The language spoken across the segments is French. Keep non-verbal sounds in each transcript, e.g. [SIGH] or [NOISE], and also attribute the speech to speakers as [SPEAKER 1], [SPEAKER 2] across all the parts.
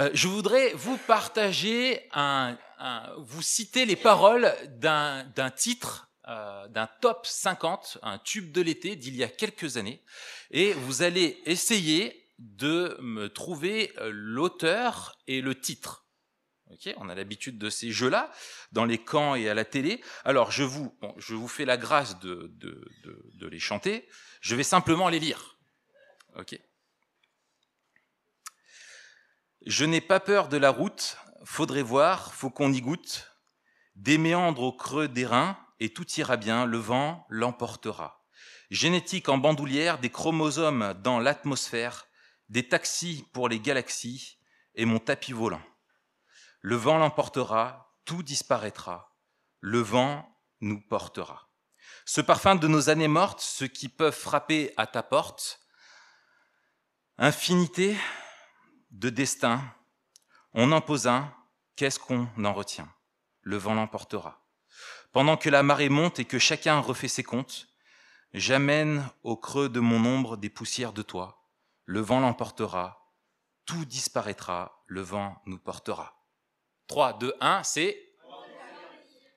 [SPEAKER 1] Euh, je voudrais vous partager, vous citer les paroles d'un titre, euh, d'un top 50, un tube de l'été d'il y a quelques années, et vous allez essayer de me trouver euh, l'auteur et le titre. Okay on a l'habitude de ces jeux-là dans les camps et à la télé. Alors je vous, fais la grâce de, les chanter. Je vais simplement les lire. Ok. Je n'ai pas peur de la route, faudrait voir, faut qu'on y goûte. Des méandres au creux des reins, et tout ira bien, le vent l'emportera. Génétique en bandoulière, des chromosomes dans l'atmosphère, des taxis pour les galaxies, et mon tapis volant. Le vent l'emportera, tout disparaîtra, le vent nous portera. Ce parfum de nos années mortes, ceux qui peuvent frapper à ta porte, infinité, de destin, on en pose un, qu'est-ce qu'on en retient? Le vent l'emportera. Pendant que la marée monte et que chacun refait ses comptes, j'amène au creux de mon ombre des poussières de toi. Le vent l'emportera, tout disparaîtra, le vent nous portera. 3, 2, 1, c'est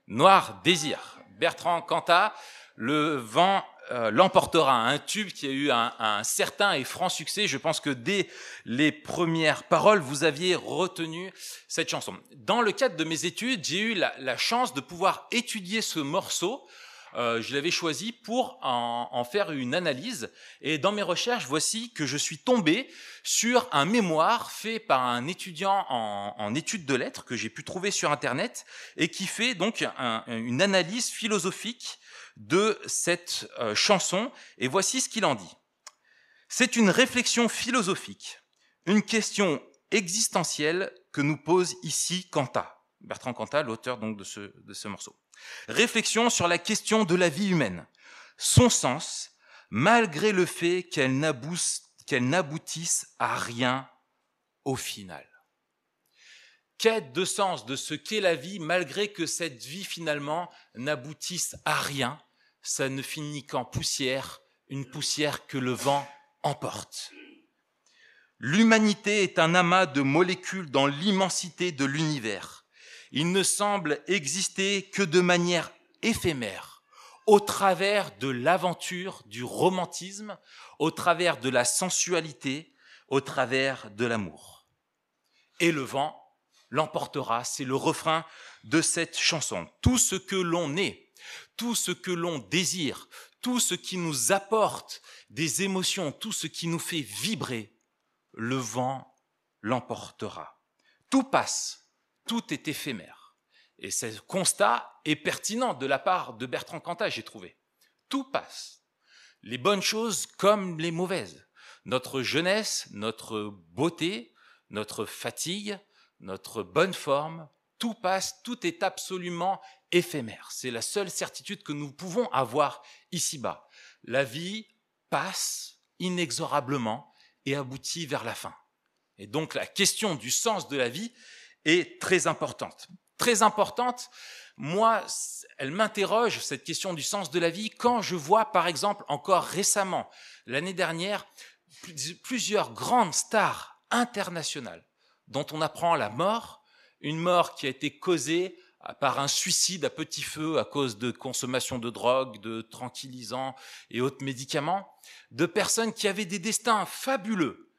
[SPEAKER 1] Noir Désir. Bertrand Cantat, le vent euh, l'emportera, un tube qui a eu un, certain et franc succès. Je pense que dès les premières paroles, vous aviez retenu cette chanson. Dans le cadre de mes études, j'ai eu la, chance de pouvoir étudier ce morceau. Euh, je l'avais choisi pour en, faire une analyse. Et dans mes recherches, voici que je suis tombé sur un mémoire fait par un étudiant en, études de lettres que j'ai pu trouver sur Internet et qui fait donc une analyse philosophique de cette euh, chanson, et voici ce qu'il en dit. C'est une réflexion philosophique, une question existentielle que nous pose ici Cantat, Bertrand Cantat, l'auteur donc de ce, de ce morceau. Réflexion sur la question de la vie humaine, son sens, malgré le fait qu'elle n'aboutisse à rien au final. Quête de sens de ce qu'est la vie, malgré que cette vie finalement n'aboutisse à rien, ça ne finit qu'en poussière, une poussière que le vent emporte. L'humanité est un amas de molécules dans l'immensité de l'univers. Il ne semble exister que de manière éphémère, au travers de l'aventure, du romantisme, au travers de la sensualité, au travers de l'amour. Et le vent l'emportera, c'est le refrain de cette chanson. Tout ce que l'on est, tout ce que l'on désire, tout ce qui nous apporte des émotions, tout ce qui nous fait vibrer, le vent l'emportera. Tout passe, tout est éphémère. Et ce constat est pertinent de la part de Bertrand Cantat, j'ai trouvé. Tout passe. Les bonnes choses comme les mauvaises. Notre jeunesse, notre beauté, notre fatigue, notre bonne forme, tout passe, tout est absolument éphémère. C'est la seule certitude que nous pouvons avoir ici-bas. La vie passe inexorablement et aboutit vers la fin. Et donc la question du sens de la vie est très importante. Très importante, moi, elle m'interroge, cette question du sens de la vie, quand je vois, par exemple, encore récemment, l'année dernière, plusieurs grandes stars internationales dont on apprend la mort, une mort qui a été causée par un suicide à petit feu à cause de consommation de drogue, de tranquillisants et autres médicaments, de personnes qui avaient des destins fabuleux.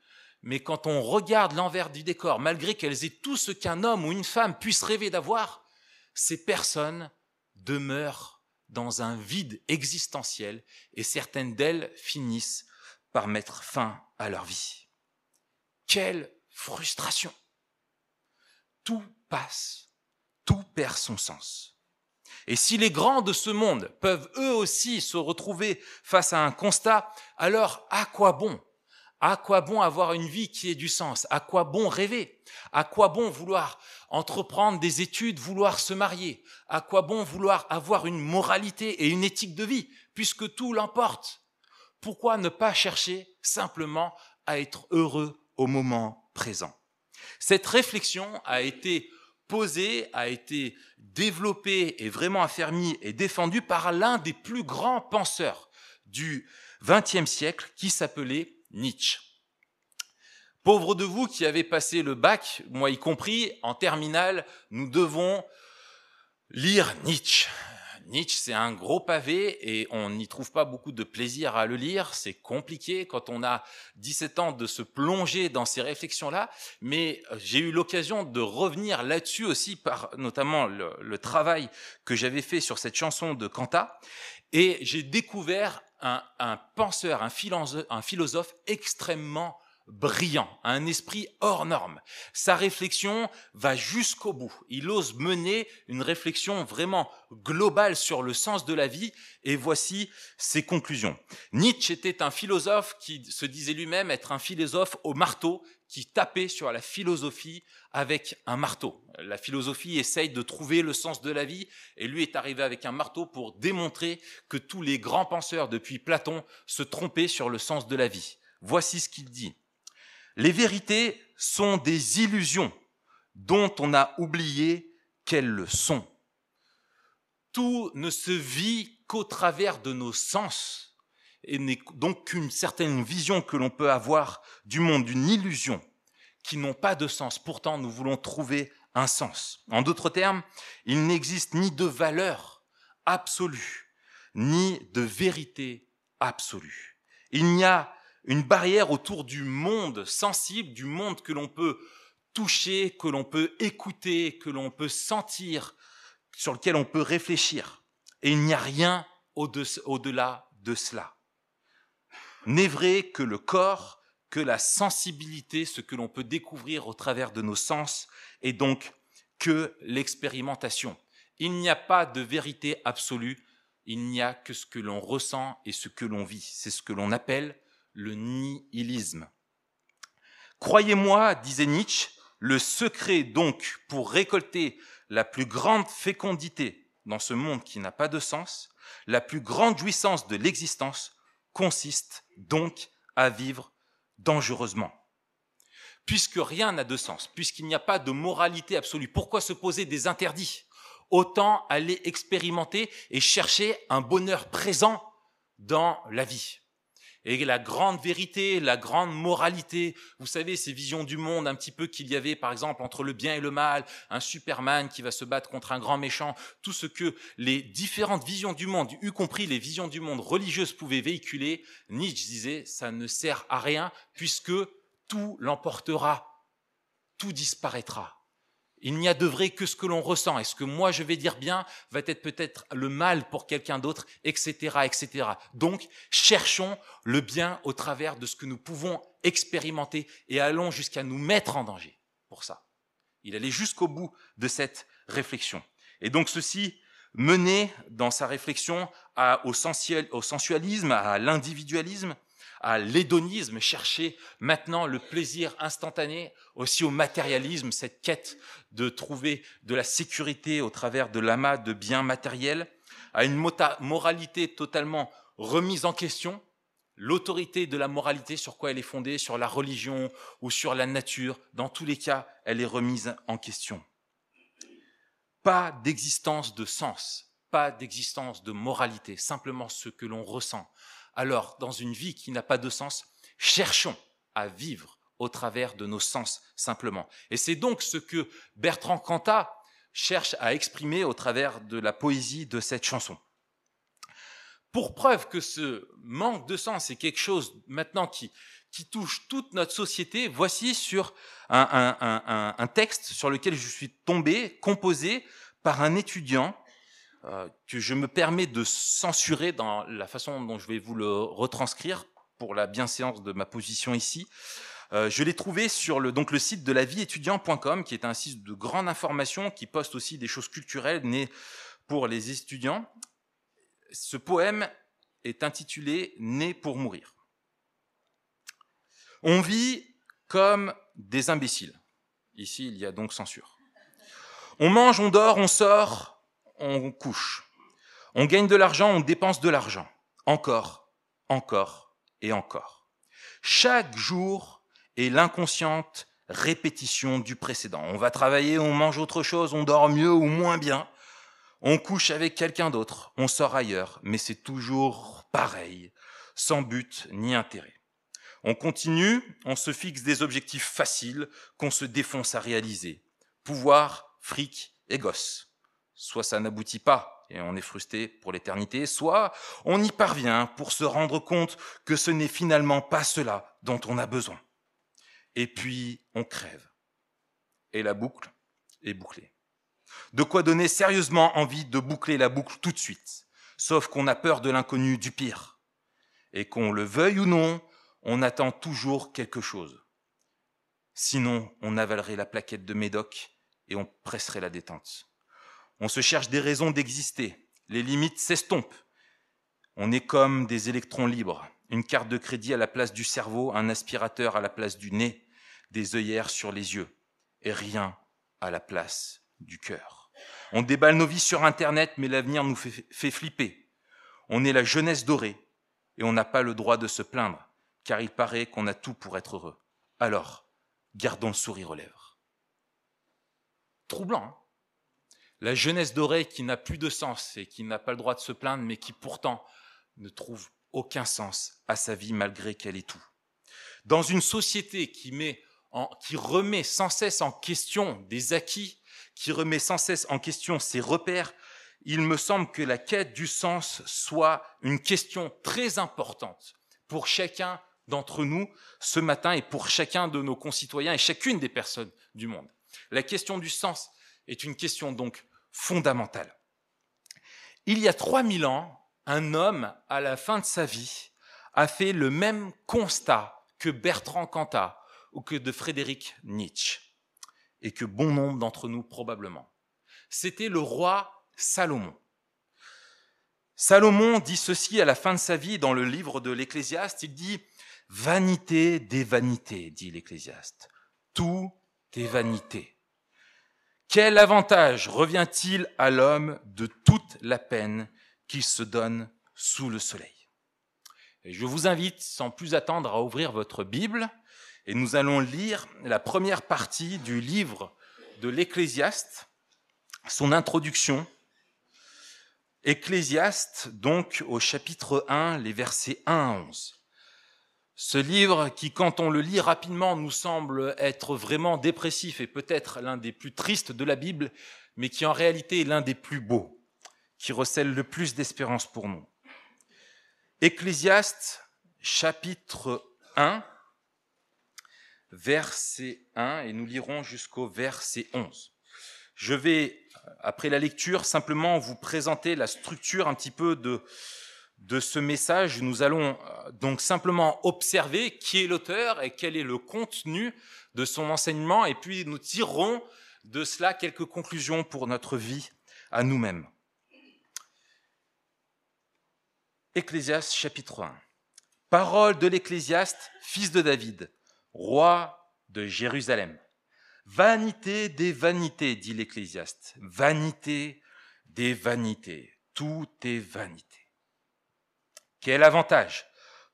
[SPEAKER 1] Mais quand on regarde l'envers du décor, malgré qu'elles aient tout ce qu'un homme ou une femme puisse rêver d'avoir, ces personnes demeurent dans un vide existentiel et certaines d'elles finissent par mettre fin à leur vie. Quelle frustration. Tout passe, tout perd son sens. Et si les grands de ce monde peuvent eux aussi se retrouver face à un constat, alors à quoi bon? À quoi bon avoir une vie qui ait du sens? À quoi bon rêver? À quoi bon vouloir entreprendre des études, vouloir se marier? À quoi bon vouloir avoir une moralité et une éthique de vie, puisque tout l'emporte? Pourquoi ne pas chercher simplement à être heureux au moment présent. Cette réflexion a été posée, a été développée et vraiment affermie et défendue par l'un des plus grands penseurs du XXe siècle qui s'appelait Nietzsche. Pauvres de vous qui avez passé le bac, moi y compris, en terminale, nous devons lire Nietzsche. Nietzsche, c'est un gros pavé et on n'y trouve pas beaucoup de plaisir à le lire. C'est compliqué quand on a 17 ans de se plonger dans ces réflexions-là. Mais euh, j'ai eu l'occasion de revenir là-dessus aussi par notamment le, travail que j'avais fait sur cette chanson de Kanta. Et j'ai découvert un, un penseur, un philosophe, un philosophe extrêmement brillant, un esprit hors norme. Sa réflexion va jusqu'au bout. Il ose mener une réflexion vraiment globale sur le sens de la vie et voici ses conclusions. Nietzsche était un philosophe qui se disait lui-même être un philosophe au marteau qui tapait sur la philosophie avec un marteau. La philosophie essaye de trouver le sens de la vie et lui est arrivé avec un marteau pour démontrer que tous les grands penseurs depuis Platon se trompaient sur le sens de la vie. Voici ce qu'il dit. Les vérités sont des illusions dont on a oublié qu'elles le sont. Tout ne se vit qu'au travers de nos sens et n'est donc qu'une certaine vision que l'on peut avoir du monde, d'une illusion qui n'ont pas de sens. Pourtant, nous voulons trouver un sens. En d'autres termes, il n'existe ni de valeur absolue, ni de vérité absolue. Il n'y a une barrière autour du monde sensible, du monde que l'on peut toucher, que l'on peut écouter, que l'on peut sentir, sur lequel on peut réfléchir. Et il n'y a rien au-delà de cela. N'est vrai que le corps, que la sensibilité, ce que l'on peut découvrir au travers de nos sens, et donc que l'expérimentation. Il n'y a pas de vérité absolue, il n'y a que ce que l'on ressent et ce que l'on vit. C'est ce que l'on appelle le nihilisme. Croyez-moi, disait Nietzsche, le secret donc pour récolter la plus grande fécondité dans ce monde qui n'a pas de sens, la plus grande jouissance de l'existence consiste donc à vivre dangereusement. Puisque rien n'a de sens, puisqu'il n'y a pas de moralité absolue, pourquoi se poser des interdits? Autant aller expérimenter et chercher un bonheur présent dans la vie et la grande vérité, la grande moralité. Vous savez, ces visions du monde un petit peu qu'il y avait, par exemple, entre le bien et le mal, un Superman qui va se battre contre un grand méchant, tout ce que les différentes visions du monde, y compris les visions du monde religieuses, pouvaient véhiculer, Nietzsche disait, ça ne sert à rien puisque tout l'emportera, tout disparaîtra. Il n'y a de vrai que ce que l'on ressent. Et ce que moi je vais dire bien va être peut-être le mal pour quelqu'un d'autre, etc., etc. Donc, cherchons le bien au travers de ce que nous pouvons expérimenter et allons jusqu'à nous mettre en danger pour ça. Il allait jusqu'au bout de cette réflexion. Et donc, ceci menait dans sa réflexion au sensualisme, à l'individualisme, à l'hédonisme, chercher maintenant le plaisir instantané, aussi au matérialisme, cette quête de trouver de la sécurité au travers de l'amas de biens matériels, à une moralité totalement remise en question, l'autorité de la moralité, sur quoi elle est fondée, sur la religion ou sur la nature, dans tous les cas, elle est remise en question. Pas d'existence de sens, pas d'existence de moralité, simplement ce que l'on ressent, alors, dans une vie qui n'a pas de sens, cherchons à vivre au travers de nos sens simplement. Et c'est donc ce que Bertrand Cantat cherche à exprimer au travers de la poésie de cette chanson. Pour preuve que ce manque de sens est quelque chose maintenant qui, touche toute notre société, voici sur un texte sur lequel je suis tombé, composé par un étudiant que je me permets de censurer dans la façon dont je vais vous le retranscrire pour la bienséance de ma position ici. Euh, je l'ai trouvé sur le, donc le site de la étudiant.com, qui est un site de grande information, qui poste aussi des choses culturelles nées pour les étudiants. Ce poème est intitulé Né pour mourir. On vit comme des imbéciles. Ici, il y a donc censure. On mange, on dort, on sort, on couche. On gagne de l'argent, on dépense de l'argent. Encore, encore et encore. Chaque jour est l'inconsciente répétition du précédent. On va travailler, on mange autre chose, on dort mieux ou moins bien. On couche avec quelqu'un d'autre, on sort ailleurs, mais c'est toujours pareil, sans but ni intérêt. On continue, on se fixe des objectifs faciles qu'on se défonce à réaliser. Pouvoir, fric et gosse. Soit ça n'aboutit pas et on est frustré pour l'éternité, soit on y parvient pour se rendre compte que ce n'est finalement pas cela dont on a besoin. Et puis on crève. Et la boucle est bouclée. De quoi donner sérieusement envie de boucler la boucle tout de suite, sauf qu'on a peur de l'inconnu, du pire. Et qu'on le veuille ou non, on attend toujours quelque chose. Sinon, on avalerait la plaquette de médoc et on presserait la détente. On se cherche des raisons d'exister. Les limites s'estompent. On est comme des électrons libres. Une carte de crédit à la place du cerveau, un aspirateur à la place du nez, des œillères sur les yeux, et rien à la place du cœur. On déballe nos vies sur Internet, mais l'avenir nous fait, flipper. On est la jeunesse dorée, et on n'a pas le droit de se plaindre car il paraît qu'on a tout pour être heureux. Alors, gardons le sourire aux lèvres. Troublant, hein? La jeunesse dorée qui n'a plus de sens et qui n'a pas le droit de se plaindre, mais qui pourtant ne trouve aucun sens à sa vie malgré qu'elle ait tout. Dans une société qui remet sans cesse en question des acquis, qui remet sans cesse en question ses repères, il me semble que la quête du sens soit une question très importante pour chacun d'entre nous ce matin et pour chacun de nos concitoyens et chacune des personnes du monde. La question du sens est une question donc fondamentale. Il y a 3000 ans, un homme, à la fin de sa vie, a fait le même constat que Bertrand Cantat ou que de Frédéric Nietzsche, et que bon nombre d'entre nous probablement. C'était le roi Salomon. Salomon dit ceci à la fin de sa vie dans le livre de l'Ecclésiaste, il dit Vanité des vanités, dit l'Ecclésiaste. Tout est vanité. Quel avantage revient-il à l'homme de toute la peine qu'il se donne sous le soleil? Je vous invite sans plus attendre à ouvrir votre Bible et nous allons lire la première partie du livre de l'Ecclésiaste, son introduction. Ecclésiaste, donc au chapitre 1, les versets 1 à 11. Ce livre qui, quand on le lit rapidement, nous semble être vraiment dépressif et peut-être l'un des plus tristes de la Bible, mais qui en réalité est l'un des plus beaux, qui recèle le plus d'espérance pour nous. Ecclésiaste, chapitre 1, verset 1, et nous lirons jusqu'au verset 11. Je vais, après la lecture, simplement vous présenter la structure un petit peu de, de ce message, nous allons euh, donc simplement observer qui est l'auteur et quel est le contenu de son enseignement, et puis nous tirerons de cela quelques conclusions pour notre vie à nous-mêmes. Ecclésiaste chapitre 1. Parole de l'Ecclésiaste, fils de David, roi de Jérusalem. Vanité des vanités, dit l'Ecclésiaste. Vanité des vanités. Tout est vanité. Quel avantage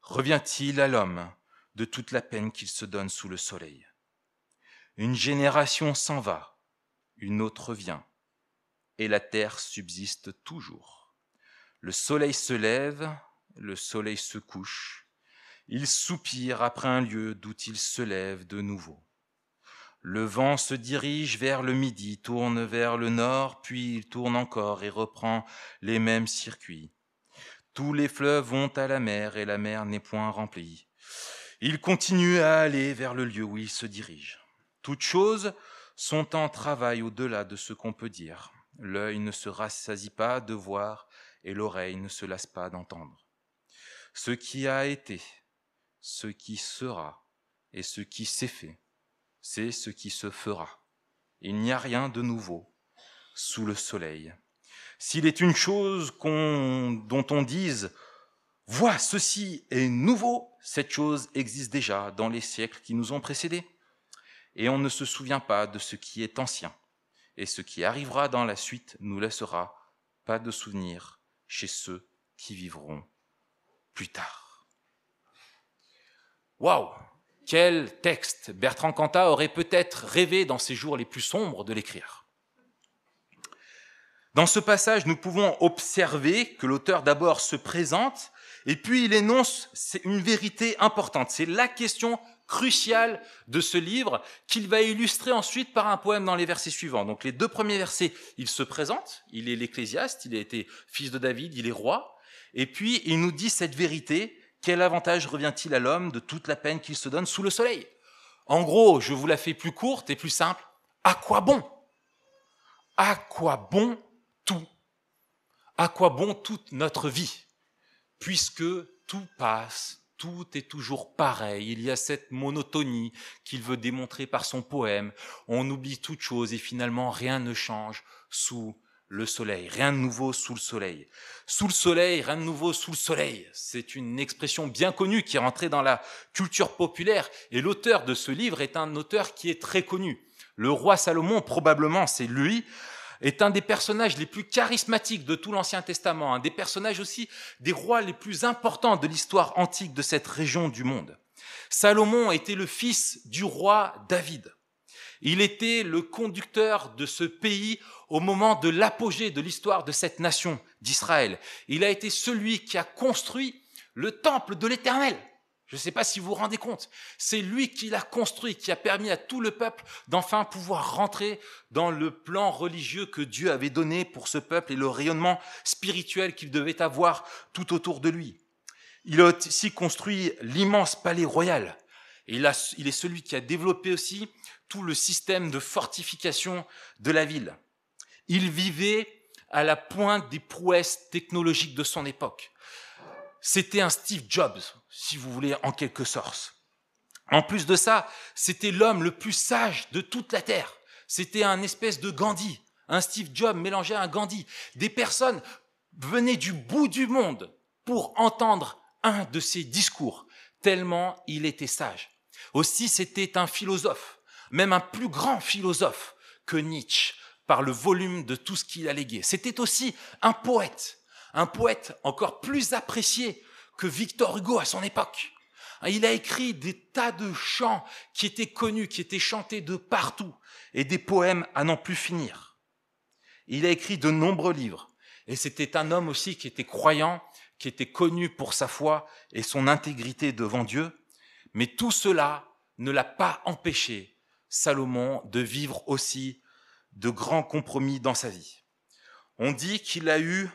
[SPEAKER 1] revient-il à l'homme de toute la peine qu'il se donne sous le soleil? Une génération s'en va, une autre vient, et la terre subsiste toujours. Le soleil se lève, le soleil se couche, il soupire après un lieu d'où il se lève de nouveau. Le vent se dirige vers le midi, tourne vers le nord, puis il tourne encore et reprend les mêmes circuits. Tous les fleuves vont à la mer et la mer n'est point remplie. Il continue à aller vers le lieu où il se dirige. Toutes choses sont en travail au-delà de ce qu'on peut dire. L'œil ne se rassasie pas de voir et l'oreille ne se lasse pas d'entendre. Ce qui a été, ce qui sera et ce qui s'est fait, c'est ce qui se fera. Il n'y a rien de nouveau sous le soleil. S'il est une chose dont on dise, vois, ceci est nouveau, cette chose existe déjà dans les siècles qui nous ont précédés. Et on ne se souvient pas de ce qui est ancien. Et ce qui arrivera dans la suite nous laissera pas de souvenir chez ceux qui vivront plus tard. Waouh Quel texte Bertrand Cantat aurait peut-être rêvé dans ses jours les plus sombres de l'écrire. Dans ce passage, nous pouvons observer que l'auteur d'abord se présente Et puis il énonce une vérité importante. C'est la question cruciale de ce livre qu'il va illustrer ensuite par un poème dans les versets suivants. Donc les deux premiers versets, il se présente, il est l'ecclésiaste, il a été fils de David, il est roi. Et puis il nous dit cette vérité, quel avantage revient-il à l'homme de toute la peine qu'il se donne sous le soleil? En gros, je vous la fais plus courte et plus simple. À quoi bon? À quoi bon À quoi bon toute notre vie? Puisque tout passe, tout est toujours pareil, il y a cette monotonie qu'il veut démontrer par son poème, on oublie toute chose et finalement rien ne change sous le soleil, rien de nouveau sous le soleil. Sous le soleil, rien de nouveau sous le soleil. C'est une expression bien connue qui est rentrée dans la culture populaire et l'auteur de ce livre est un auteur qui est très connu. Le roi Salomon, probablement c'est lui, est un des personnages les plus charismatiques de tout l'Ancien Testament, un des personnages aussi des rois les plus importants de l'histoire antique de cette région du monde. Salomon était le fils du roi David. Il était le conducteur de ce pays au moment de l'apogée de l'histoire de cette nation d'Israël. Il a été celui qui a construit le temple de l'Éternel. Je ne sais pas si vous vous rendez compte. C'est lui qui l'a construit, qui a permis à tout le peuple d'enfin pouvoir rentrer dans le plan religieux que Dieu avait donné pour ce peuple et le rayonnement spirituel qu'il devait avoir tout autour de lui. Il a aussi construit l'immense palais royal. Et il, il est celui qui a développé aussi tout le système de fortification de la ville. Il vivait à la pointe des prouesses technologiques de son époque. C'était un Steve Jobs, si vous voulez, en quelque sorte. En plus de ça, c'était l'homme le plus sage de toute la Terre. C'était un espèce de Gandhi, un Steve Jobs mélangé à un Gandhi. Des personnes venaient du bout du monde pour entendre un de ses discours, tellement il était sage. Aussi, c'était un philosophe, même un plus grand philosophe que Nietzsche, par le volume de tout ce qu'il a légué. C'était aussi un poète, un poète encore plus apprécié que Victor Hugo à son époque. Il a écrit des tas de chants qui étaient connus, qui étaient chantés de partout, et des poèmes à n'en plus finir. Il a écrit de nombreux livres, et c'était un homme aussi qui était croyant, qui était connu pour sa foi et son intégrité devant Dieu, mais tout cela ne l'a pas empêché, Salomon, de vivre aussi de grands compromis dans sa vie. On dit qu'il a eu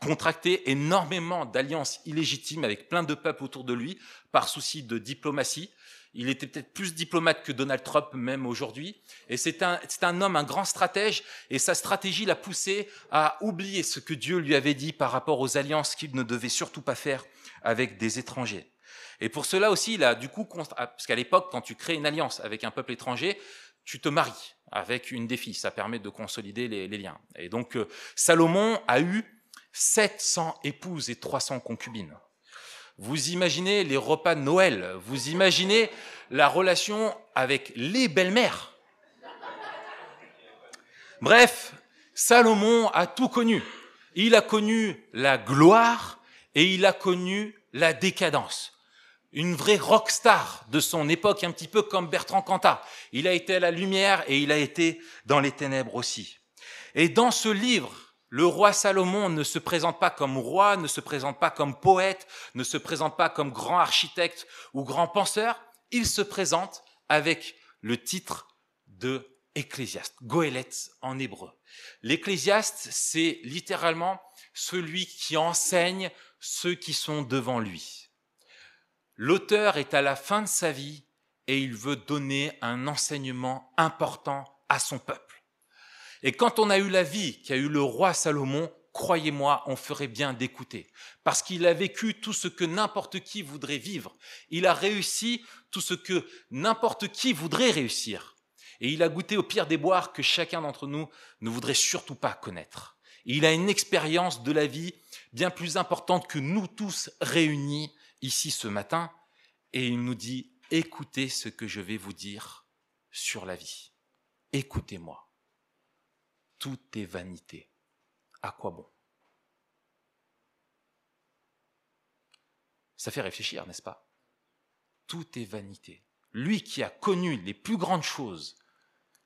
[SPEAKER 1] contracté énormément d'alliances illégitimes avec plein de peuples autour de lui par souci de diplomatie. Il était peut-être plus diplomate que Donald Trump même aujourd'hui. Et c'est un, un homme, un grand stratège. Et sa stratégie l'a poussé à oublier ce que Dieu lui avait dit par rapport aux alliances qu'il ne devait surtout pas faire avec des étrangers. Et pour cela aussi, il a du coup, parce qu'à l'époque, quand tu crées une alliance avec un peuple étranger, tu te maries avec une des filles. Ça permet de consolider les, les liens. Et donc, euh, Salomon a eu 700 épouses et 300 concubines. Vous imaginez les repas de Noël, vous imaginez la relation avec les belles-mères. Bref, Salomon a tout connu. Il a connu la gloire et il a connu la décadence. Une vraie rockstar de son époque, un petit peu comme Bertrand Cantat. Il a été à la lumière et il a été dans les ténèbres aussi. Et dans ce livre, le roi Salomon ne se présente pas comme roi, ne se présente pas comme poète, ne se présente pas comme grand architecte ou grand penseur. Il se présente avec le titre de ecclésiaste, goélet en hébreu. L'ecclésiaste, c'est littéralement celui qui enseigne ceux qui sont devant lui. L'auteur est à la fin de sa vie et il veut donner un enseignement important à son peuple. Et quand on a eu la vie qu'a eu le roi Salomon, croyez-moi, on ferait bien d'écouter. Parce qu'il a vécu tout ce que n'importe qui voudrait vivre. Il a réussi tout ce que n'importe qui voudrait réussir. Et il a goûté au pire des boires que chacun d'entre nous ne voudrait surtout pas connaître. il a une expérience de la vie bien plus importante que nous tous réunis ici ce matin. Et il nous dit, écoutez ce que je vais vous dire sur la vie. Écoutez-moi tout est vanité. À quoi bon? Ça fait réfléchir, n'est-ce pas? Tout est vanité. Lui qui a connu les plus grandes choses,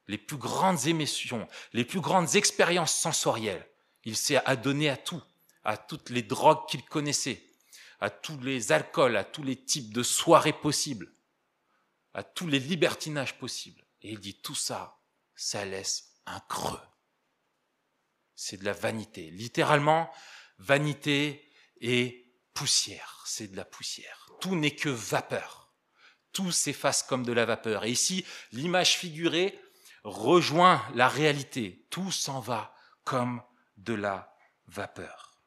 [SPEAKER 1] les plus grandes émotions, les plus grandes expériences sensorielles, il s'est adonné à tout, à toutes les drogues qu'il connaissait, à tous les alcools, à tous les types de soirées possibles, à tous les libertinages possibles. Et il dit tout ça, ça laisse un creux. C'est de la vanité. Littéralement, vanité et poussière. C'est de la poussière. Tout n'est que vapeur. Tout s'efface comme de la vapeur. Et ici, l'image figurée rejoint la réalité. Tout s'en va comme de la vapeur.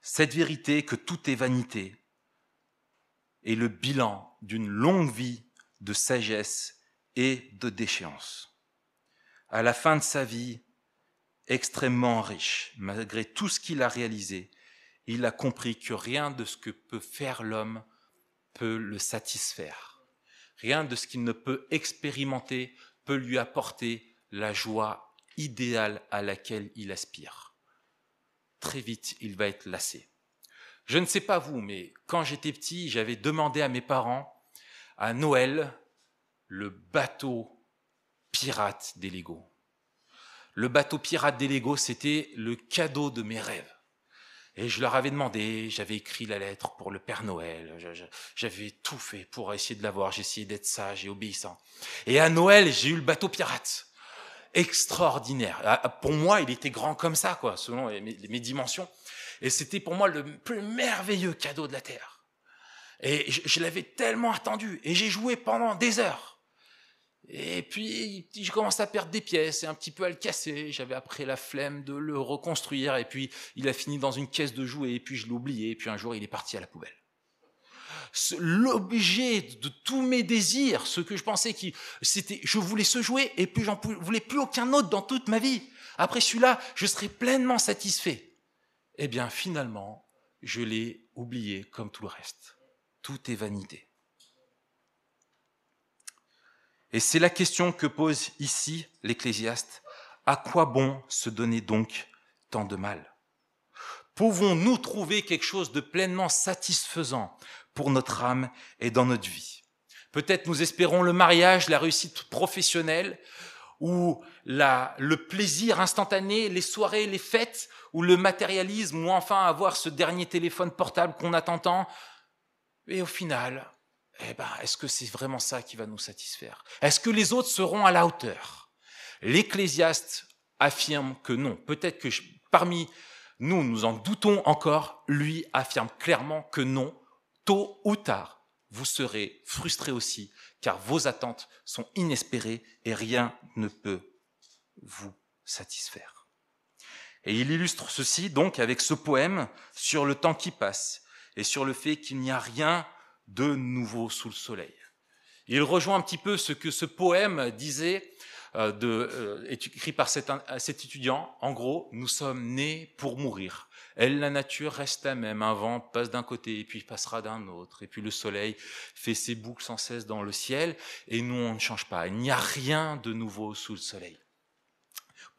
[SPEAKER 1] Cette vérité que tout est vanité est le bilan d'une longue vie de sagesse et de déchéance. À la fin de sa vie, extrêmement riche, malgré tout ce qu'il a réalisé, il a compris que rien de ce que peut faire l'homme peut le satisfaire. Rien de ce qu'il ne peut expérimenter peut lui apporter la joie idéale à laquelle il aspire. Très vite, il va être lassé. Je ne sais pas vous, mais quand j'étais petit, j'avais demandé à mes parents, à Noël, le bateau pirate des Lego. Le bateau pirate des Lego, c'était le cadeau de mes rêves. Et je leur avais demandé, j'avais écrit la lettre pour le Père Noël, j'avais tout fait pour essayer de l'avoir, essayé d'être sage et obéissant. Et à Noël, j'ai eu le bateau pirate. Extraordinaire. Ah, ah, pour moi, il était grand comme ça, quoi, selon mes dimensions. Et c'était pour moi le plus merveilleux cadeau de la Terre. Et je l'avais tellement attendu. Et j'ai joué pendant des heures. Et puis, je commence à perdre des pièces et un petit peu à le casser. J'avais après la flemme de le reconstruire. Et puis, il a fini dans une caisse de jouets. Et puis, je l'ai oublié. Et puis, un jour, il est parti à la poubelle. L'objet de tous mes désirs, ce que je pensais qui, c'était, je voulais ce jouet et puis j'en voulais plus aucun autre dans toute ma vie. Après celui-là, je serais pleinement satisfait. Eh bien, finalement, je l'ai oublié comme tout le reste. Tout est vanité. Et c'est la question que pose ici l'Ecclésiaste. À quoi bon se donner donc tant de mal? Pouvons-nous trouver quelque chose de pleinement satisfaisant pour notre âme et dans notre vie? Peut-être nous espérons le mariage, la réussite professionnelle, ou le plaisir instantané, les soirées, les fêtes, ou le matérialisme, ou enfin avoir ce dernier téléphone portable qu'on attend tant. Et au final, eh ben, est-ce que c'est vraiment ça qui va nous satisfaire? Est-ce que les autres seront à la hauteur? L'Ecclésiaste affirme que non. Peut-être que parmi nous, nous en doutons encore. Lui affirme clairement que non. Tôt ou tard, vous serez frustrés aussi, car vos attentes sont inespérées et rien ne peut vous satisfaire. Et il illustre ceci donc avec ce poème sur le temps qui passe et sur le fait qu'il n'y a rien de nouveau sous le soleil. Il rejoint un petit peu ce que ce poème disait, euh, euh, écrit par cet, cet, étudiant. En gros, nous sommes nés pour mourir. Elle, la nature, reste la même. Un vent passe d'un côté et puis passera d'un autre. Et puis le soleil fait ses boucles sans cesse dans le ciel. Et nous, on ne change pas. Il n'y a rien de nouveau sous le soleil.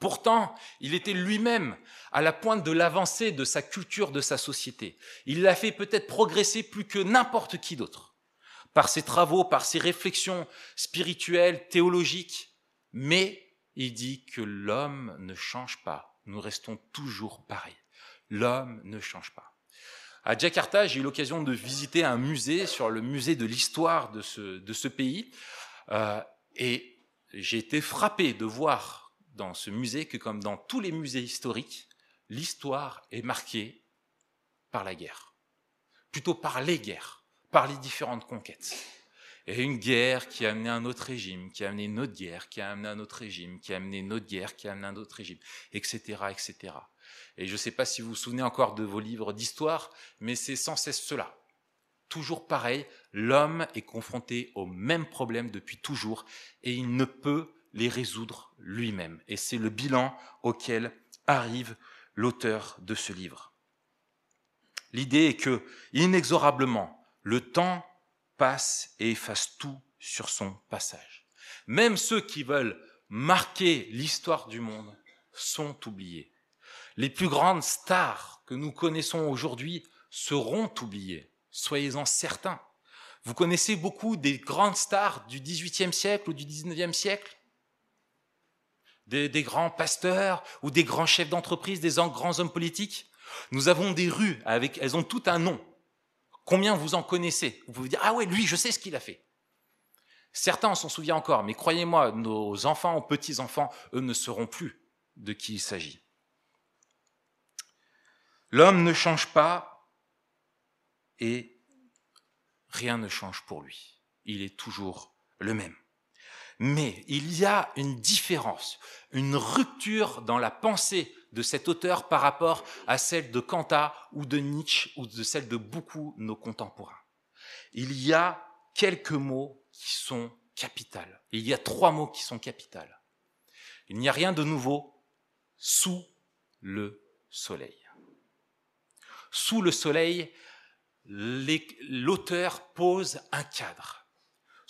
[SPEAKER 1] Pourtant, il était lui-même à la pointe de l'avancée de sa culture, de sa société. Il l'a fait peut-être progresser plus que n'importe qui d'autre, par ses travaux, par ses réflexions spirituelles, théologiques. Mais il dit que l'homme ne change pas. Nous restons toujours pareils. L'homme ne change pas. À Jakarta, j'ai eu l'occasion de visiter un musée sur le musée de l'histoire de ce, de ce pays. Euh, et j'ai été frappé de voir dans ce musée que, comme dans tous les musées historiques, l'histoire est marquée par la guerre. Plutôt par les guerres, par les différentes conquêtes. Et une guerre qui a amené un autre régime, qui a amené une autre guerre, qui a amené un autre régime, qui a amené une autre guerre, qui a amené un autre régime, etc., etc. Et je ne sais pas si vous vous souvenez encore de vos livres d'histoire, mais c'est sans cesse cela. Toujours pareil, l'homme est confronté au même problème depuis toujours et il ne peut les résoudre lui-même. Et c'est le bilan auquel arrive l'auteur de ce livre. L'idée est que, inexorablement, le temps passe et efface tout sur son passage. Même ceux qui veulent marquer l'histoire du monde sont oubliés. Les plus grandes stars que nous connaissons aujourd'hui seront oubliées, soyez-en certains. Vous connaissez beaucoup des grandes stars du XVIIIe siècle ou du XIXe siècle? Des, grands pasteurs ou des grands chefs d'entreprise, des grands hommes politiques? Nous avons des rues avec, elles ont tout un nom. Combien vous en connaissez? Vous pouvez dire, ah ouais, lui, je sais ce qu'il a fait. Certains en s'en souviennent encore, mais croyez-moi, nos enfants, petits-enfants, eux ne sauront plus de qui il s'agit. L'homme ne change pas et rien ne change pour lui. Il est toujours le même. Mais il y a une différence, une rupture dans la pensée de cet auteur par rapport à celle de Kanta ou de Nietzsche ou de celle de beaucoup de nos contemporains. Il y a quelques mots qui sont capitales. Il y a trois mots qui sont capitales. Il n'y a rien de nouveau sous le soleil. Sous le soleil, l'auteur pose un cadre.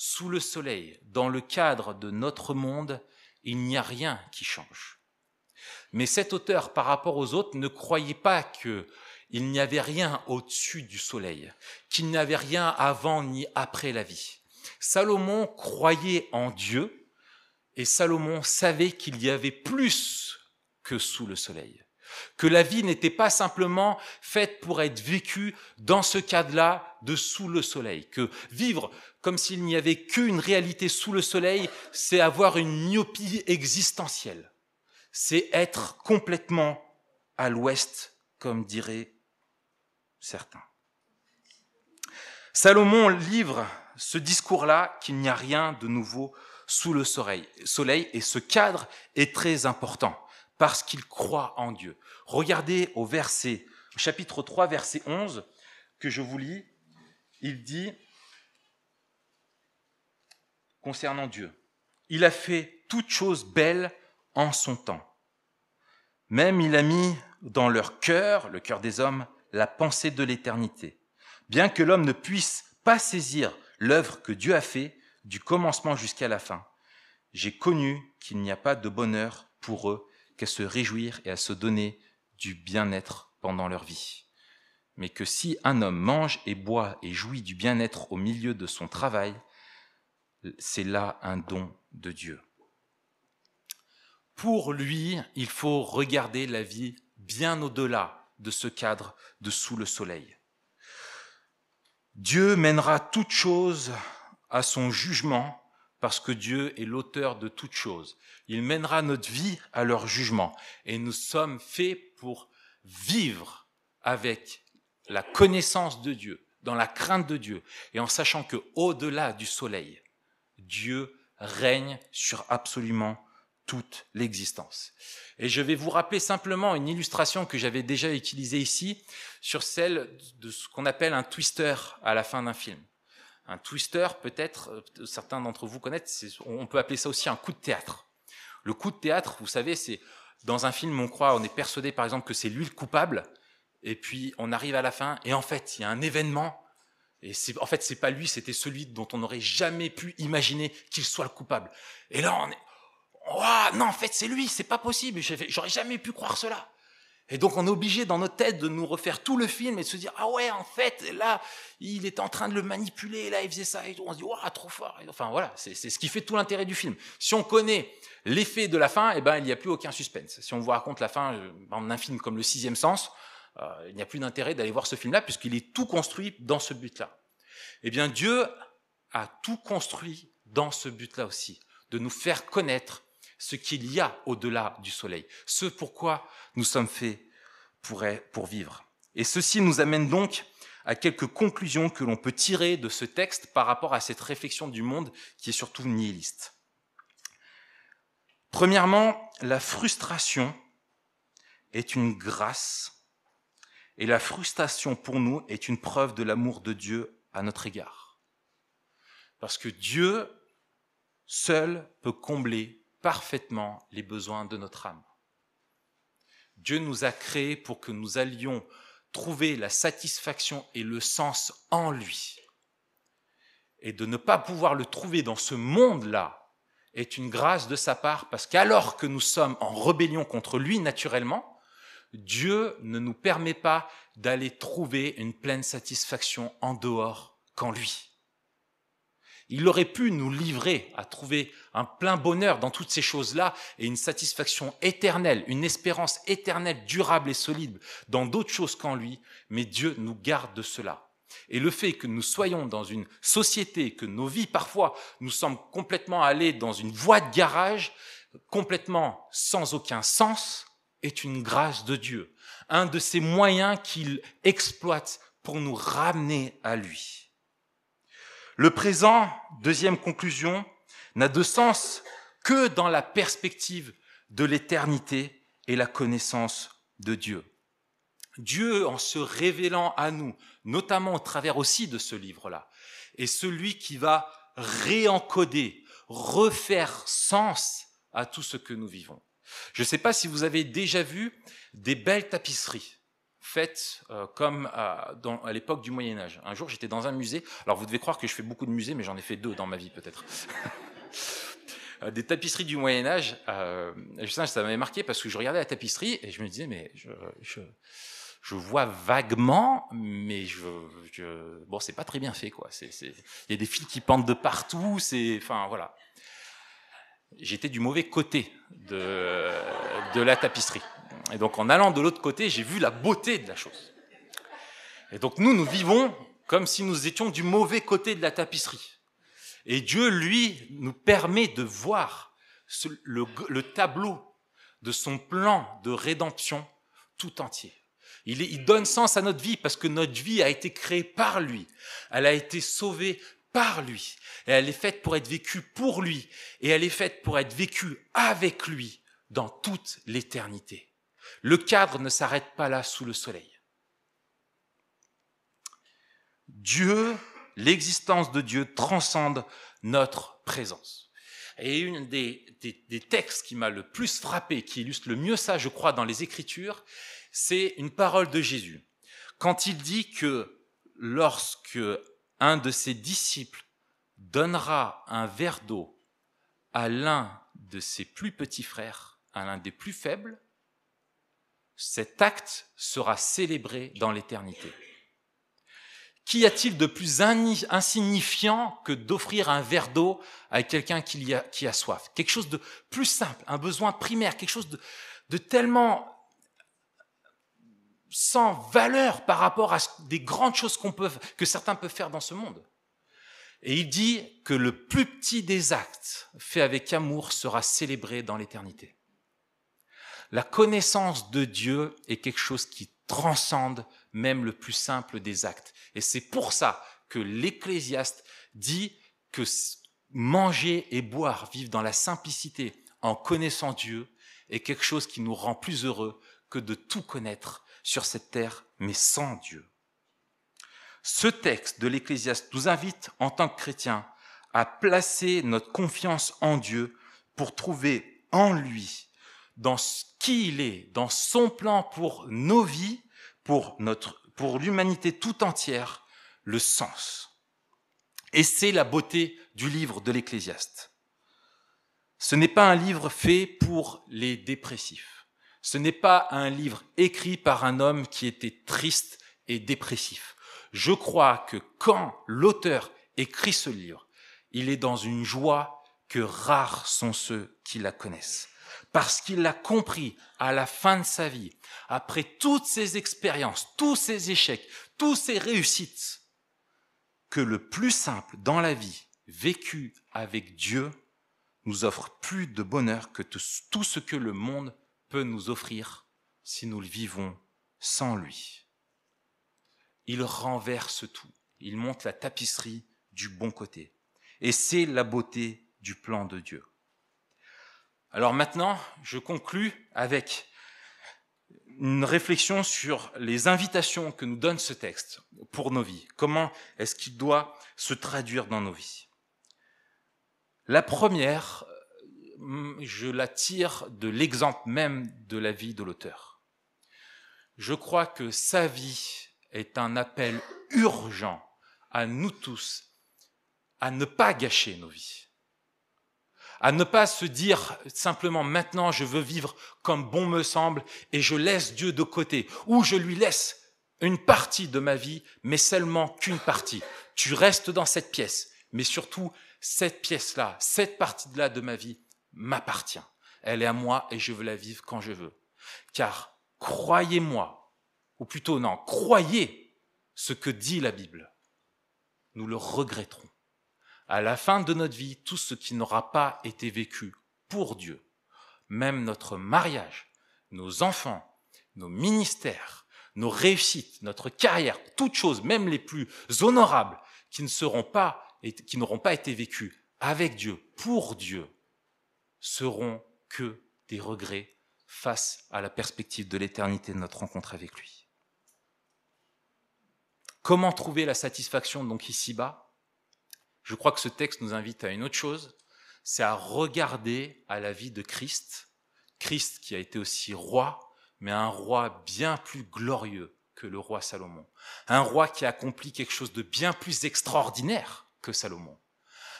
[SPEAKER 1] Sous le soleil, dans le cadre de notre monde, il n'y a rien qui change. Mais cet auteur, par rapport aux autres, ne croyait pas qu'il n'y avait rien au-dessus du soleil, qu'il n'y avait rien avant ni après la vie. Salomon croyait en Dieu et Salomon savait qu'il y avait plus que sous le soleil. Que la vie n'était pas simplement faite pour être vécue dans ce cadre-là de sous le soleil. Que vivre comme s'il n'y avait qu'une réalité sous le soleil, c'est avoir une myopie existentielle c'est être complètement à l'ouest, comme diraient certains. Salomon livre ce discours-là qu'il n'y a rien de nouveau sous le soleil. Et ce cadre est très important parce qu'il croit en Dieu. Regardez au verset, chapitre 3, verset 11, que je vous lis. Il dit, concernant Dieu, il a fait toutes choses belles en son temps. Même il a mis dans leur cœur, le cœur des hommes, la pensée de l'éternité. Bien que l'homme ne puisse pas saisir l'œuvre que Dieu a fait du commencement jusqu'à la fin, j'ai connu qu'il n'y a pas de bonheur pour eux qu'à se réjouir et à se donner du bien-être pendant leur vie. Mais que si un homme mange et boit et jouit du bien-être au milieu de son travail, c'est là un don de Dieu. Pour lui, il faut regarder la vie bien au-delà de ce cadre de sous le soleil. Dieu mènera toute chose à son jugement parce que Dieu est l'auteur de toute chose. Il mènera notre vie à leur jugement et nous sommes faits pour vivre avec la connaissance de Dieu, dans la crainte de Dieu et en sachant que au-delà du soleil, Dieu règne sur absolument toute l'existence. Et je vais vous rappeler simplement une illustration que j'avais déjà utilisée ici sur celle de ce qu'on appelle un twister à la fin d'un film. Un twister, peut-être, euh, certains d'entre vous connaissent, on peut appeler ça aussi un coup de théâtre. Le coup de théâtre, vous savez, c'est dans un film, on croit, on est persuadé par exemple que c'est lui le coupable, et puis on arrive à la fin, et en fait, il y a un événement, et en fait, c'est pas lui, c'était celui dont on n'aurait jamais pu imaginer qu'il soit le coupable. Et là, on est, non, en fait, c'est lui, c'est pas possible. J'aurais jamais pu croire cela. Et donc, on est obligé dans notre tête de nous refaire tout le film et de se dire, ah ouais, en fait, là, il est en train de le manipuler, là, il faisait ça, et On se dit, waouh, trop fort. enfin, voilà, c'est ce qui fait tout l'intérêt du film. Si on connaît l'effet de la fin, eh ben, il n'y a plus aucun suspense. Si on vous raconte la fin d'un film comme Le Sixième Sens, euh, il n'y a plus d'intérêt d'aller voir ce film-là puisqu'il est tout construit dans ce but-là. Eh bien, Dieu a tout construit dans ce but-là aussi, de nous faire connaître ce qu'il y a au-delà du soleil, ce pourquoi nous sommes faits pour, pour vivre. Et ceci nous amène donc à quelques conclusions que l'on peut tirer de ce texte par rapport à cette réflexion du monde qui est surtout nihiliste. Premièrement, la frustration est une grâce et la frustration pour nous est une preuve de l'amour de Dieu à notre égard. Parce que Dieu seul peut combler parfaitement les besoins de notre âme. Dieu nous a créés pour que nous allions trouver la satisfaction et le sens en lui. Et de ne pas pouvoir le trouver dans ce monde-là est une grâce de sa part parce qu'alors que nous sommes en rébellion contre lui naturellement, Dieu ne nous permet pas d'aller trouver une pleine satisfaction en dehors qu'en lui. Il aurait pu nous livrer à trouver un plein bonheur dans toutes ces choses-là et une satisfaction éternelle, une espérance éternelle, durable et solide dans d'autres choses qu'en lui, mais Dieu nous garde de cela. Et le fait que nous soyons dans une société, que nos vies parfois nous semblent complètement aller dans une voie de garage, complètement sans aucun sens, est une grâce de Dieu, un de ces moyens qu'il exploite pour nous ramener à lui. Le présent, deuxième conclusion, n'a de sens que dans la perspective de l'éternité et la connaissance de Dieu. Dieu, en se révélant à nous, notamment au travers aussi de ce livre-là, est celui qui va réencoder, refaire sens à tout ce que nous vivons. Je ne sais pas si vous avez déjà vu des belles tapisseries faites euh, comme à, l'époque du Moyen Âge. Un jour, j'étais dans un musée. Alors, vous devez croire que je fais beaucoup de musées, mais j'en ai fait deux dans ma vie, peut-être. [LAUGHS] Euh, des tapisseries du Moyen Âge. Euh, ça, ça m'avait marqué parce que je regardais la tapisserie et je me disais, mais je, vois vaguement, mais je, je bon, c'est pas très bien fait, quoi. Il y a des fils qui pendent de partout. C'est, enfin, voilà. J'étais du mauvais côté de la tapisserie. Et donc, en allant de l'autre côté, j'ai vu la beauté de la chose. Et donc, nous, nous vivons comme si nous étions du mauvais côté de la tapisserie. Et Dieu, lui, nous permet de voir le, le tableau de son plan de rédemption tout entier. Il, il, donne sens à notre vie parce que notre vie a été créée par lui. Elle a été sauvée par lui. Et elle est faite pour être vécue pour lui. Et elle est faite pour être vécue avec lui dans toute l'éternité. Le cadre ne s'arrête pas là sous le soleil. Dieu, l'existence de Dieu transcende notre présence. Et une des, des, textes qui m'a le plus frappé, qui illustre le mieux ça, je crois, dans les Écritures, c'est une parole de Jésus. Quand il dit que lorsque un de ses disciples donnera un verre d'eau à l'un de ses plus petits frères, à l'un des plus faibles, cet acte sera célébré dans l'éternité. Qu'y a-t-il de plus insignifiant que d'offrir un verre d'eau à quelqu'un qui, a, soif? Quelque chose de plus simple, un besoin primaire, quelque chose de, tellement sans valeur par rapport à des grandes choses qu'on peut, que certains peuvent faire dans ce monde. Et il dit que le plus petit des actes fait avec amour sera célébré dans l'éternité. La connaissance de Dieu est quelque chose qui transcende même le plus simple des actes. Et c'est pour ça que l'Ecclésiaste dit que manger et boire, vivre dans la simplicité en connaissant Dieu, est quelque chose qui nous rend plus heureux que de tout connaître sur cette terre, mais sans Dieu. Ce texte de l'Ecclésiaste nous invite, en tant que chrétiens, à placer notre confiance en Dieu pour trouver en lui, dans ce qui il est, dans son plan pour nos vies, pour notre, pour l'humanité tout entière, le sens. Et c'est la beauté du livre de l'Ecclésiaste. Ce n'est pas un livre fait pour les dépressifs. Ce n'est pas un livre écrit par un homme qui était triste et dépressif. Je crois que quand l'auteur écrit ce livre, il est dans une joie que rares sont ceux qui la connaissent parce qu'il l'a compris à la fin de sa vie, après toutes ses expériences, tous ses échecs, tous ses réussites, que le plus simple dans la vie, vécu avec Dieu, nous offre plus de bonheur que tout ce que le monde peut nous offrir si nous le vivons sans lui. Il renverse tout, il monte la tapisserie du bon côté. Et c'est la beauté du plan de Dieu. Alors maintenant, je conclus avec une réflexion sur les invitations que nous donne ce texte pour nos vies. Comment est-ce qu'il doit se traduire dans nos vies? La première, je la tire de l'exemple même de la vie de l'auteur. Je crois que sa vie est un appel urgent à nous tous à ne pas gâcher nos vies à ne pas se dire simplement maintenant je veux vivre comme bon me semble et je laisse Dieu de côté, ou je lui laisse une partie de ma vie, mais seulement qu'une partie. Tu restes dans cette pièce, mais surtout cette pièce-là, cette partie-là de ma vie m'appartient. Elle est à moi et je veux la vivre quand je veux. Car croyez-moi, ou plutôt non, croyez ce que dit la Bible. Nous le regretterons. À la fin de notre vie, tout ce qui n'aura pas été vécu pour Dieu, même notre mariage, nos enfants, nos ministères, nos réussites, notre carrière, toutes choses, même les plus honorables, qui ne pas n'auront pas été vécues avec Dieu, pour Dieu, seront que des regrets face à la perspective de l'éternité de notre rencontre avec lui. Comment trouver la satisfaction donc ici-bas? Je crois que ce texte nous invite à une autre chose, c'est à regarder à la vie de Christ, Christ qui a été aussi roi, mais un roi bien plus glorieux que le roi Salomon, un roi qui a accompli quelque chose de bien plus extraordinaire que Salomon,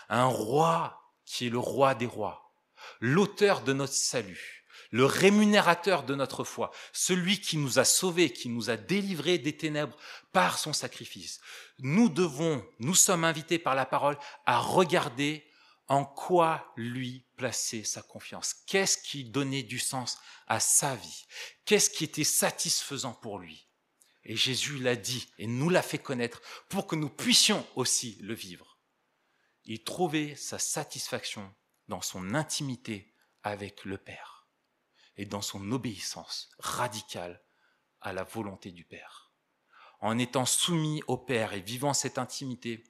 [SPEAKER 1] un roi qui est le roi des rois, l'auteur de notre salut, le rémunérateur de notre foi, celui qui nous a sauvés, qui nous a délivrés des ténèbres par son sacrifice. Nous devons, nous sommes invités par la parole à regarder en quoi lui placer sa confiance Qu'est-ce qui donnait du sens à sa vie? Qu'est-ce qui était satisfaisant pour lui? Et Jésus l'a dit et nous l'a fait connaître pour que nous puissions aussi le vivre. Il trouvait sa satisfaction dans son intimité avec le Père et dans son obéissance radicale à la volonté du Père. En étant soumis au Père et vivant cette intimité,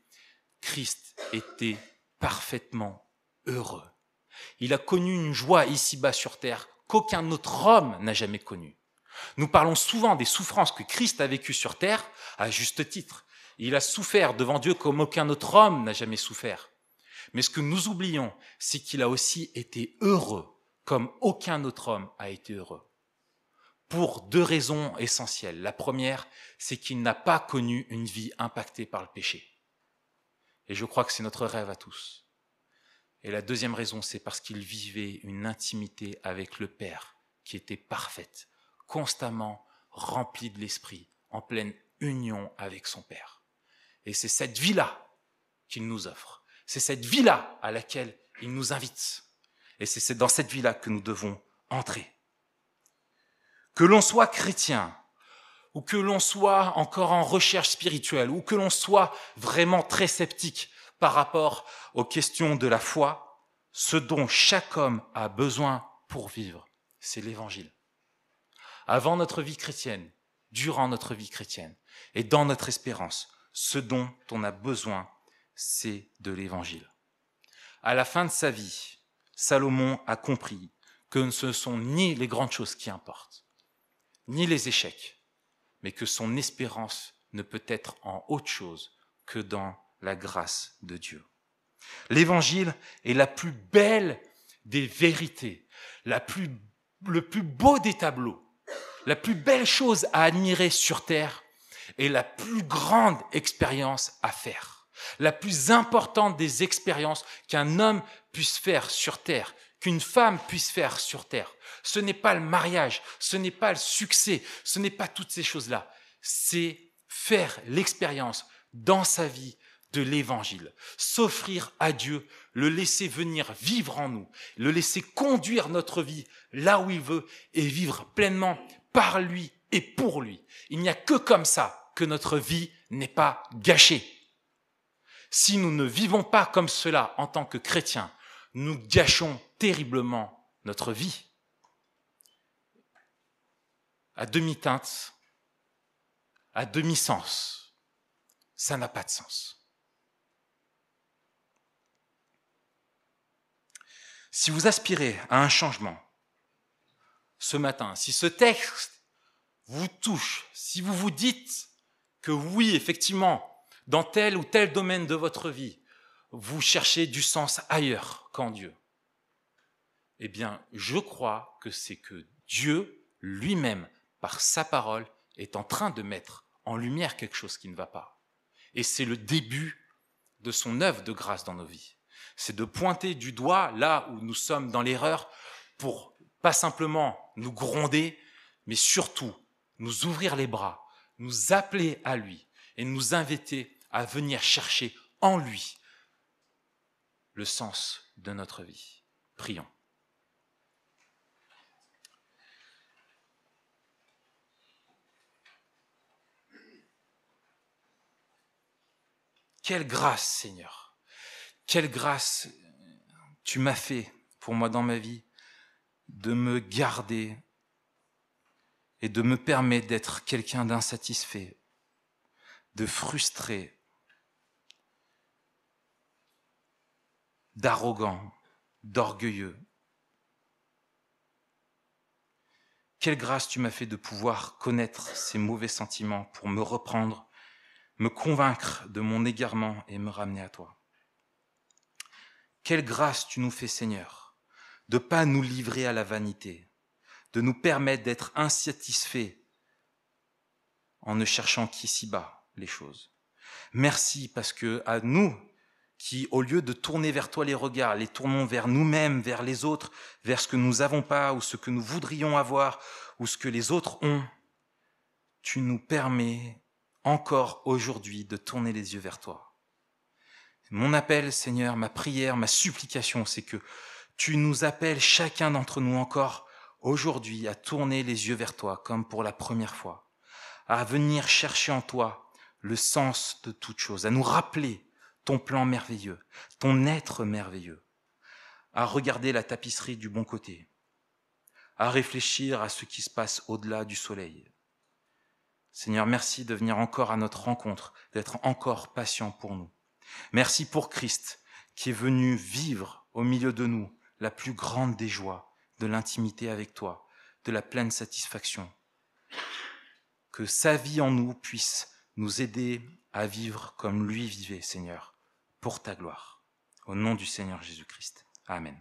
[SPEAKER 1] Christ était parfaitement heureux. Il a connu une joie ici-bas sur terre qu'aucun autre homme n'a jamais connue. Nous parlons souvent des souffrances que Christ a vécues sur terre, à juste titre. Il a souffert devant Dieu comme aucun autre homme n'a jamais souffert. Mais ce que nous oublions, c'est qu'il a aussi été heureux comme aucun autre homme a été heureux. Pour deux raisons essentielles. La première, c'est qu'il n'a pas connu une vie impactée par le péché. Et je crois que c'est notre rêve à tous. Et la deuxième raison, c'est parce qu'il vivait une intimité avec le Père qui était parfaite, constamment remplie de l'Esprit, en pleine union avec son Père. Et c'est cette vie-là qu'il nous offre. C'est cette vie-là à laquelle il nous invite. Et c'est dans cette vie-là que nous devons entrer. Que l'on soit chrétien, ou que l'on soit encore en recherche spirituelle, ou que l'on soit vraiment très sceptique par rapport aux questions de la foi, ce dont chaque homme a besoin pour vivre, c'est l'évangile. Avant notre vie chrétienne, durant notre vie chrétienne, et dans notre espérance, ce dont on a besoin, c'est de l'évangile. À la fin de sa vie, Salomon a compris que ce ne sont ni les grandes choses qui importent, ni les échecs, mais que son espérance ne peut être en autre chose que dans la grâce de Dieu. L'évangile est la plus belle des vérités, la plus, le plus beau des tableaux, la plus belle chose à admirer sur terre et la plus grande expérience à faire, la plus importante des expériences qu'un homme puisse faire sur terre, qu'une femme puisse faire sur terre. Ce n'est pas le mariage, ce n'est pas le succès, ce n'est pas toutes ces choses-là. C'est faire l'expérience dans sa vie de l'évangile, s'offrir à Dieu, le laisser venir vivre en nous, le laisser conduire notre vie là où il veut et vivre pleinement par lui et pour lui. Il n'y a que comme ça que notre vie n'est pas gâchée. Si nous ne vivons pas comme cela en tant que chrétiens, nous gâchons terriblement notre vie. À demi-teinte, à demi-sens, ça n'a pas de sens. Si vous aspirez à un changement ce matin, si ce texte vous touche, si vous vous dites que oui, effectivement, dans tel ou tel domaine de votre vie, vous cherchez du sens ailleurs qu'en Dieu, eh bien, je crois que c'est que Dieu lui-même, par sa parole, est en train de mettre en lumière quelque chose qui ne va pas. Et c'est le début de son œuvre de grâce dans nos vies c'est de pointer du doigt là où nous sommes dans l'erreur pour pas simplement nous gronder, mais surtout nous ouvrir les bras, nous appeler à lui et nous inviter à venir chercher en lui le sens de notre vie. Prions. Quelle grâce, Seigneur. Quelle grâce tu m'as fait pour moi dans ma vie de me garder et de me permettre d'être quelqu'un d'insatisfait, de frustré, d'arrogant, d'orgueilleux. Quelle grâce tu m'as fait de pouvoir connaître ces mauvais sentiments pour me reprendre, me convaincre de mon égarement et me ramener à toi. Quelle grâce tu nous fais, Seigneur, de pas nous livrer à la vanité, de nous permettre d'être insatisfaits en ne cherchant qu'ici-bas les choses. Merci parce que à nous, qui, au lieu de tourner vers toi les regards, les tournons vers nous-mêmes, vers les autres, vers ce que nous n'avons pas ou ce que nous voudrions avoir ou ce que les autres ont, tu nous permets encore aujourd'hui de tourner les yeux vers toi. Mon appel, Seigneur, ma prière, ma supplication, c'est que tu nous appelles chacun d'entre nous encore aujourd'hui à tourner les yeux vers toi comme pour la première fois, à venir chercher en toi le sens de toute chose, à nous rappeler ton plan merveilleux, ton être merveilleux, à regarder la tapisserie du bon côté, à réfléchir à ce qui se passe au-delà du soleil. Seigneur, merci de venir encore à notre rencontre, d'être encore patient pour nous. Merci pour Christ qui est venu vivre au milieu de nous la plus grande des joies, de l'intimité avec toi, de la pleine satisfaction. Que sa vie en nous puisse nous aider à vivre comme lui vivait, Seigneur, pour ta gloire. Au nom du Seigneur Jésus-Christ. Amen.